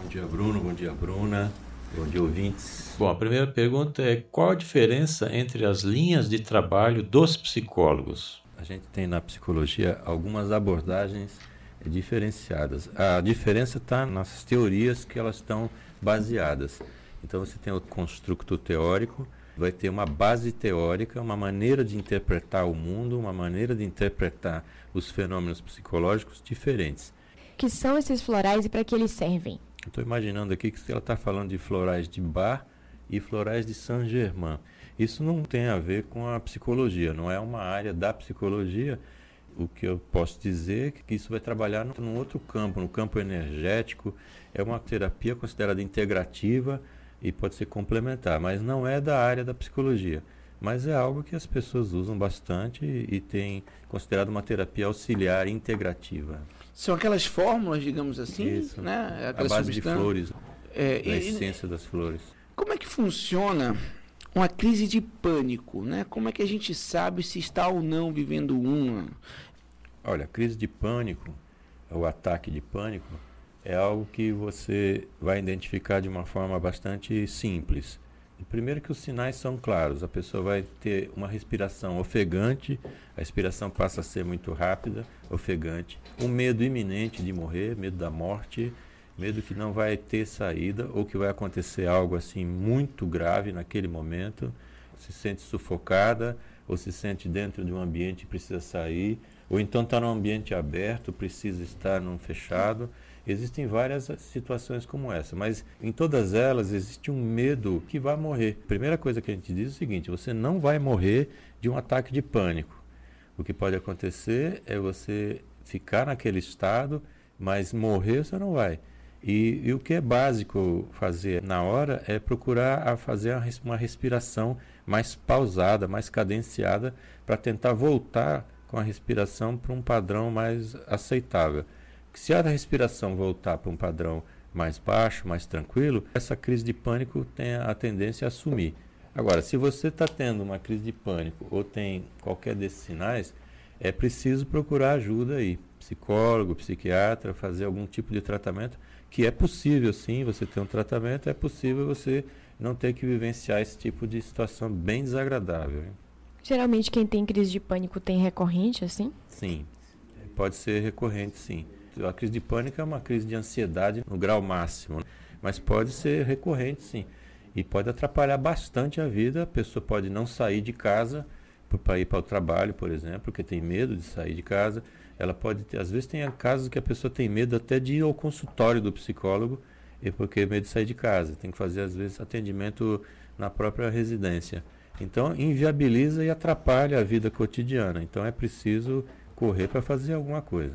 Bom dia, Bruno. Bom dia, Bruna. Bom dia, ouvintes. Bom, a primeira pergunta é qual a diferença entre as linhas de trabalho dos psicólogos? A gente tem na psicologia algumas abordagens diferenciadas. A diferença está nas teorias que elas estão baseadas. Então você tem o construto teórico, vai ter uma base teórica, uma maneira de interpretar o mundo, uma maneira de interpretar os fenômenos psicológicos diferentes. Que são esses florais e para que eles servem? Estou imaginando aqui que ela está falando de florais de Bar e florais de Saint-Germain. Isso não tem a ver com a psicologia, não é uma área da psicologia. O que eu posso dizer é que isso vai trabalhar num outro campo, no campo energético. É uma terapia considerada integrativa e pode ser complementar, mas não é da área da psicologia. Mas é algo que as pessoas usam bastante e, e tem considerado uma terapia auxiliar integrativa. São aquelas fórmulas, digamos assim, Isso. né? A base de flores, É, e- essência das flores. Como é que funciona uma crise de pânico, né? Como é que a gente sabe se está ou não vivendo uma? Olha, a crise de pânico, o ataque de pânico, é algo que você vai identificar de uma forma bastante simples. Primeiro que os sinais são claros, a pessoa vai ter uma respiração ofegante, a respiração passa a ser muito rápida, ofegante, um medo iminente de morrer, medo da morte, medo que não vai ter saída ou que vai acontecer algo assim muito grave naquele momento, se sente sufocada ou se sente dentro de um ambiente e precisa sair, ou então está num ambiente aberto, precisa estar num fechado. Existem várias situações como essa, mas em todas elas existe um medo que vai morrer. Primeira coisa que a gente diz é o seguinte: você não vai morrer de um ataque de pânico. O que pode acontecer é você ficar naquele estado, mas morrer você não vai. E, e o que é básico fazer na hora é procurar a fazer a uma respiração mais pausada, mais cadenciada, para tentar voltar com a respiração para um padrão mais aceitável. Se a respiração voltar para um padrão mais baixo, mais tranquilo, essa crise de pânico tem a tendência a sumir. Agora, se você está tendo uma crise de pânico ou tem qualquer desses sinais, é preciso procurar ajuda aí. Psicólogo, psiquiatra, fazer algum tipo de tratamento, que é possível sim você ter um tratamento, é possível você não ter que vivenciar esse tipo de situação bem desagradável. hein? Geralmente quem tem crise de pânico tem recorrente, assim? Sim, pode ser recorrente, sim. A crise de pânico é uma crise de ansiedade no grau máximo, né? mas pode ser recorrente, sim. E pode atrapalhar bastante a vida. A pessoa pode não sair de casa para ir para o trabalho, por exemplo, porque tem medo de sair de casa. Ela pode ter, às vezes tem casos que a pessoa tem medo até de ir ao consultório do psicólogo, e porque medo de sair de casa. Tem que fazer, às vezes, atendimento na própria residência. Então, inviabiliza e atrapalha a vida cotidiana. Então, é preciso correr para fazer alguma coisa.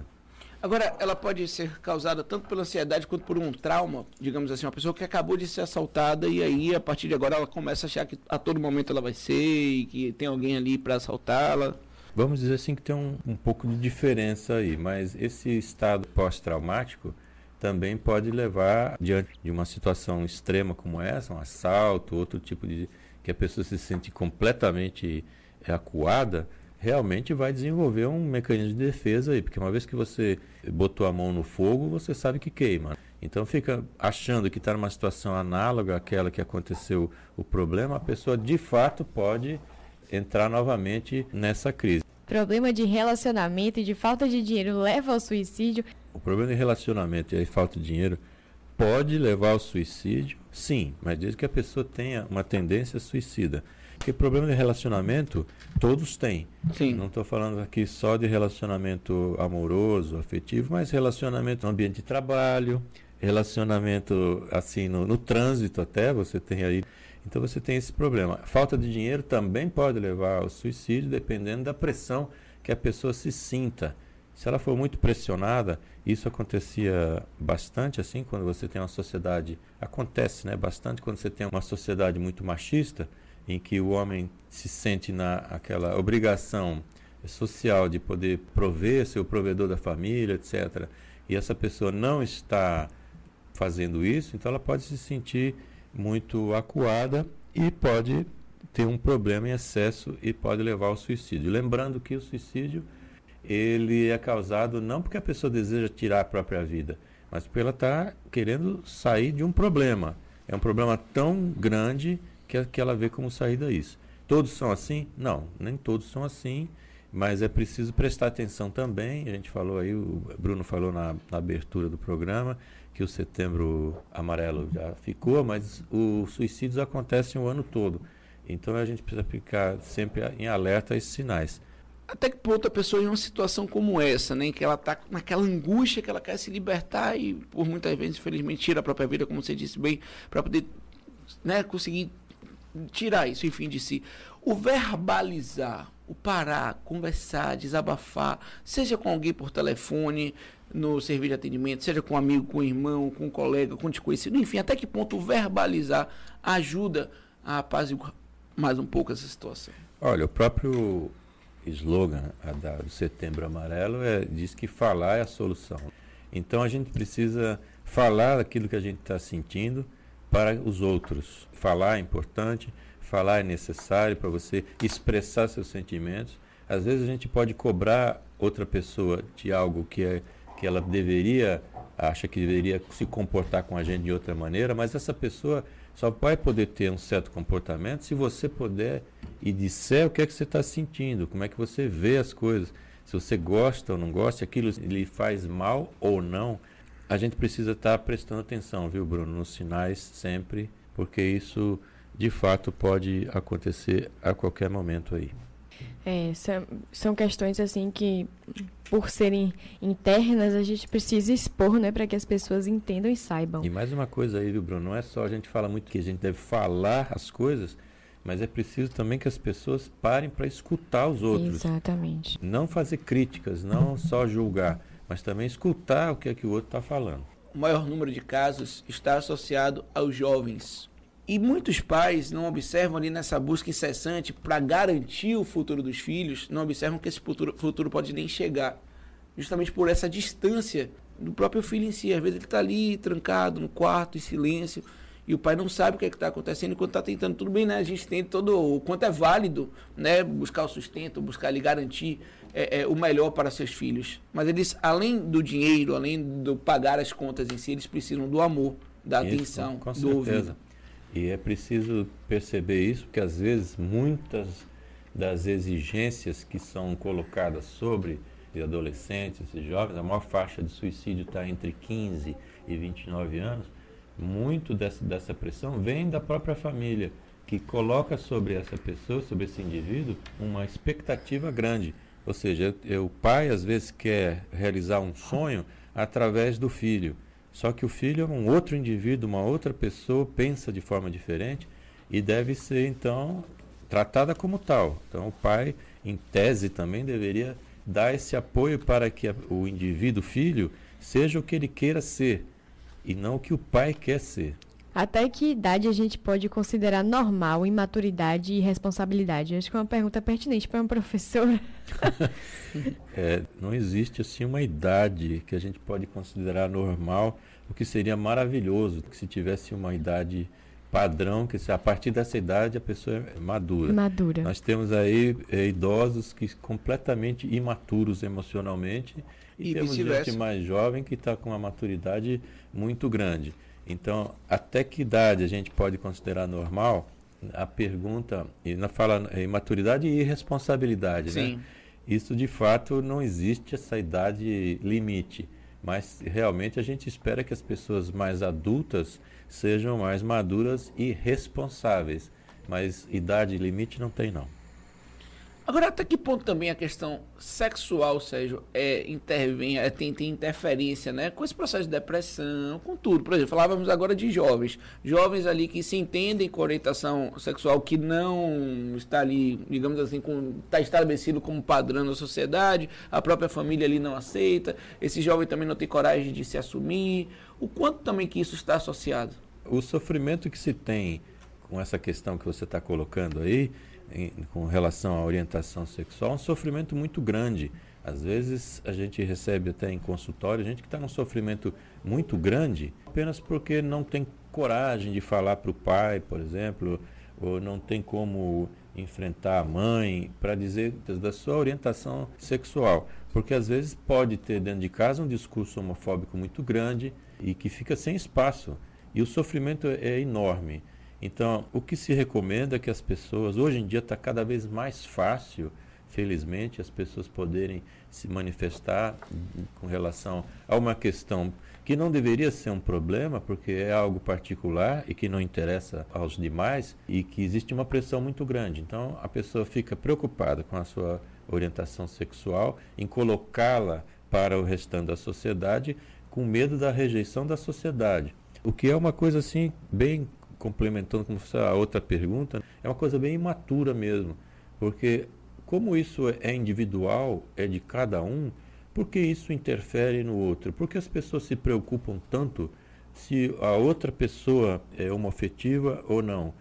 Agora, ela pode ser causada tanto pela ansiedade quanto por um trauma, digamos assim, uma pessoa que acabou de ser assaltada e aí, a partir de agora, ela começa a achar que a todo momento ela vai ser e que tem alguém ali para assaltá-la. Vamos dizer assim que tem um, um pouco de diferença aí, mas esse estado pós-traumático também pode levar, diante de uma situação extrema como essa, um assalto, outro tipo de. Que a pessoa se sente completamente acuada, realmente vai desenvolver um mecanismo de defesa aí, porque uma vez que você botou a mão no fogo, você sabe que queima. Então fica achando que está numa situação análoga àquela que aconteceu o problema, a pessoa de fato pode entrar novamente nessa crise. Problema de relacionamento e de falta de dinheiro leva ao suicídio. O problema de relacionamento e falta de dinheiro pode levar ao suicídio, sim, mas desde que a pessoa tenha uma tendência suicida. Porque problema de relacionamento todos têm. Sim. Não estou falando aqui só de relacionamento amoroso, afetivo, mas relacionamento no ambiente de trabalho, relacionamento assim no, no trânsito até, você tem aí. Então você tem esse problema. Falta de dinheiro também pode levar ao suicídio, dependendo da pressão que a pessoa se sinta. Se ela for muito pressionada, isso acontecia bastante assim quando você tem uma sociedade, acontece, né, bastante quando você tem uma sociedade muito machista, em que o homem se sente na aquela obrigação social de poder prover, ser o provedor da família, etc. E essa pessoa não está fazendo isso, então ela pode se sentir muito acuada e pode ter um problema em excesso e pode levar ao suicídio. Lembrando que o suicídio ele é causado não porque a pessoa deseja tirar a própria vida, mas porque ela está querendo sair de um problema. É um problema tão grande que, que ela vê como saída isso. Todos são assim? Não, nem todos são assim, mas é preciso prestar atenção também. A gente falou aí, o Bruno falou na, na abertura do programa, que o setembro amarelo já ficou, mas os suicídios acontecem o ano todo. Então a gente precisa ficar sempre em alerta a esses sinais. Até que ponto a pessoa em uma situação como essa, né, em que ela está naquela angústia que ela quer se libertar e por muitas vezes, infelizmente, tira a própria vida, como você disse bem, para poder né, conseguir tirar isso, enfim, de si. O verbalizar, o parar, conversar, desabafar, seja com alguém por telefone, no serviço de atendimento, seja com um amigo, com um irmão, com um colega, com um desconhecido, enfim, até que ponto verbalizar ajuda a apaziguar mais um pouco essa situação? Olha, o próprio slogan da, do Setembro Amarelo é, diz que falar é a solução. Então a gente precisa falar aquilo que a gente está sentindo para os outros. Falar é importante, falar é necessário para você expressar seus sentimentos. Às vezes a gente pode cobrar outra pessoa de algo que é que ela deveria, acha que deveria se comportar com a gente de outra maneira, mas essa pessoa só vai poder ter um certo comportamento se você puder e disser o que é que você está sentindo, como é que você vê as coisas. Se você gosta ou não gosta, aquilo lhe faz mal ou não, a gente precisa estar tá prestando atenção, viu, Bruno, nos sinais sempre, porque isso de fato pode acontecer a qualquer momento aí. É, são, são questões assim que, por serem internas, a gente precisa expor, né, para que as pessoas entendam e saibam. E mais uma coisa aí, viu, Bruno? Não é só a gente fala muito que a gente deve falar as coisas, mas é preciso também que as pessoas parem para escutar os outros. Exatamente. Não fazer críticas, não só julgar, mas também escutar o que é que o outro está falando. O maior número de casos está associado aos jovens. E muitos pais não observam ali nessa busca incessante para garantir o futuro dos filhos, não observam que esse futuro, futuro pode nem chegar. Justamente por essa distância do próprio filho em si. Às vezes ele está ali trancado no quarto, em silêncio, e o pai não sabe o que é está acontecendo enquanto está tentando. Tudo bem, né? A gente tem todo o quanto é válido, né? Buscar o sustento, buscar ali garantir é, é, o melhor para seus filhos. Mas eles, além do dinheiro, além do pagar as contas em si, eles precisam do amor, da Isso, atenção, com do ouvido. E é preciso perceber isso, porque às vezes muitas das exigências que são colocadas sobre adolescentes e jovens, a maior faixa de suicídio está entre 15 e 29 anos, muito dessa, dessa pressão vem da própria família, que coloca sobre essa pessoa, sobre esse indivíduo, uma expectativa grande. Ou seja, o pai às vezes quer realizar um sonho através do filho. Só que o filho é um outro indivíduo, uma outra pessoa, pensa de forma diferente e deve ser, então, tratada como tal. Então, o pai, em tese, também deveria dar esse apoio para que o indivíduo, filho, seja o que ele queira ser e não o que o pai quer ser. Até que idade a gente pode considerar normal imaturidade e responsabilidade? Acho que é uma pergunta pertinente para um professor. é, não existe assim uma idade que a gente pode considerar normal, o que seria maravilhoso que se tivesse uma idade padrão, que a partir dessa idade a pessoa é madura. Madura. Nós temos aí é, idosos que completamente imaturos emocionalmente e, e temos gente mais jovem que está com uma maturidade muito grande. Então, até que idade a gente pode considerar normal? A pergunta, e na fala em maturidade e responsabilidade, né? Sim. né? Isso de fato não existe essa idade limite, mas realmente a gente espera que as pessoas mais adultas sejam mais maduras e responsáveis, mas idade limite não tem não. Agora, até que ponto também a questão sexual, Sérgio, é, intervém, é, tem, tem interferência, né? Com esse processo de depressão, com tudo. Por exemplo, falávamos agora de jovens. Jovens ali que se entendem com orientação sexual que não está ali, digamos assim, com, está estabelecido como padrão na sociedade, a própria família ali não aceita, esse jovem também não tem coragem de se assumir. O quanto também que isso está associado? O sofrimento que se tem com essa questão que você está colocando aí, com relação à orientação sexual é um sofrimento muito grande. Às vezes a gente recebe até em consultório gente que está num sofrimento muito grande apenas porque não tem coragem de falar para o pai, por exemplo, ou não tem como enfrentar a mãe para dizer da sua orientação sexual. Porque às vezes pode ter dentro de casa um discurso homofóbico muito grande, e que fica sem espaço. E o sofrimento é enorme. Então, o que se recomenda é que as pessoas, hoje em dia está cada vez mais fácil, felizmente, as pessoas poderem se manifestar com relação a uma questão que não deveria ser um problema, porque é algo particular e que não interessa aos demais e que existe uma pressão muito grande. Então, a pessoa fica preocupada com a sua orientação sexual, em colocá-la para o restante da sociedade, com medo da rejeição da sociedade. O que é uma coisa assim bem complementando com a outra pergunta, é uma coisa bem imatura mesmo, porque como isso é individual, é de cada um, por que isso interfere no outro? Por que as pessoas se preocupam tanto se a outra pessoa é homoafetiva ou não?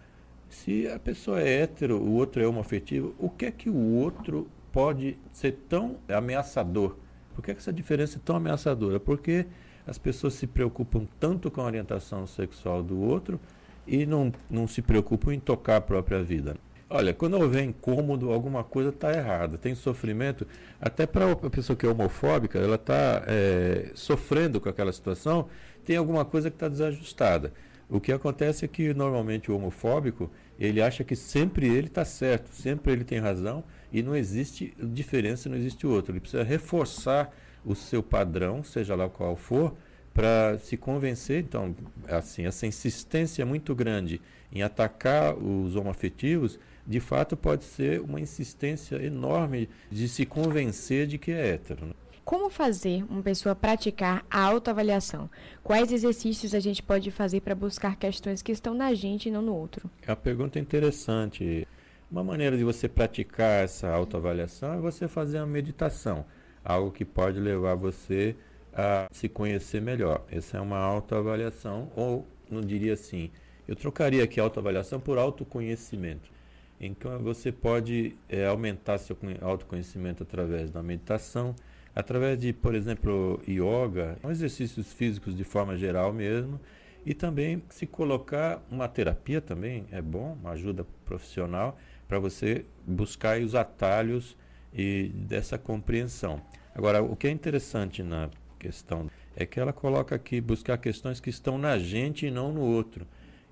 Se a pessoa é hétero, o outro é homoafetivo, o que é que o outro pode ser tão ameaçador? Por que, é que essa diferença é tão ameaçadora? Porque as pessoas se preocupam tanto com a orientação sexual do outro e não, não se preocupam em tocar a própria vida. Olha, quando houver incômodo, alguma coisa está errada. Tem sofrimento, até para a pessoa que é homofóbica, ela está é, sofrendo com aquela situação, tem alguma coisa que está desajustada. O que acontece é que normalmente o homofóbico ele acha que sempre ele está certo, sempre ele tem razão e não existe diferença, não existe outro. Ele precisa reforçar o seu padrão, seja lá qual for, para se convencer, então, assim, essa insistência muito grande em atacar os homoafetivos, de fato pode ser uma insistência enorme de se convencer de que é hétero. Né? Como fazer uma pessoa praticar a autoavaliação? Quais exercícios a gente pode fazer para buscar questões que estão na gente e não no outro? É uma pergunta interessante. Uma maneira de você praticar essa autoavaliação é você fazer uma meditação, algo que pode levar você a se conhecer melhor. Essa é uma autoavaliação, ou não diria assim, eu trocaria aqui autoavaliação por autoconhecimento. Então você pode é, aumentar seu autoconhecimento através da meditação, através de, por exemplo, yoga, exercícios físicos de forma geral mesmo, e também se colocar uma terapia também é bom, uma ajuda profissional para você buscar os atalhos e dessa compreensão. Agora, o que é interessante na questão é que ela coloca aqui buscar questões que estão na gente e não no outro.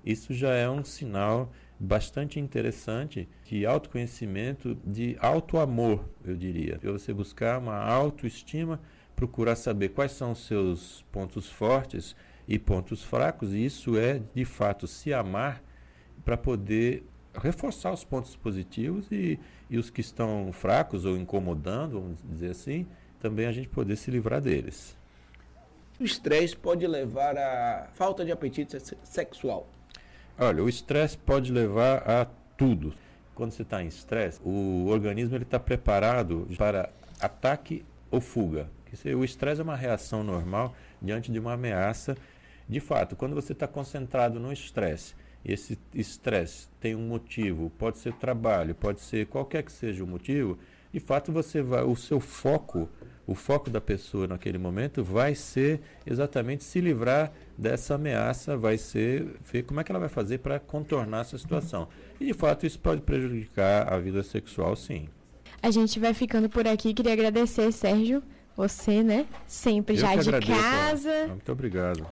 Isso já é um sinal bastante interessante de autoconhecimento, de autoamor, eu diria. Você buscar uma autoestima, procurar saber quais são os seus pontos fortes e pontos fracos, e isso é, de fato, se amar para poder reforçar os pontos positivos e, e os que estão fracos ou incomodando, vamos dizer assim, também a gente poder se livrar deles. O estresse pode levar a falta de apetite sexual. Olha, o estresse pode levar a tudo. Quando você está em estresse, o organismo está preparado para ataque ou fuga. O estresse é uma reação normal diante de uma ameaça. De fato, quando você está concentrado no estresse, esse estresse tem um motivo, pode ser trabalho, pode ser qualquer que seja o motivo, de fato você vai, o seu foco, o foco da pessoa naquele momento vai ser exatamente se livrar dessa ameaça, vai ser ver como é que ela vai fazer para contornar essa situação. E de fato isso pode prejudicar a vida sexual, sim. A gente vai ficando por aqui. Queria agradecer, Sérgio, você, né? Sempre Eu já de agradeço, casa. Muito obrigado.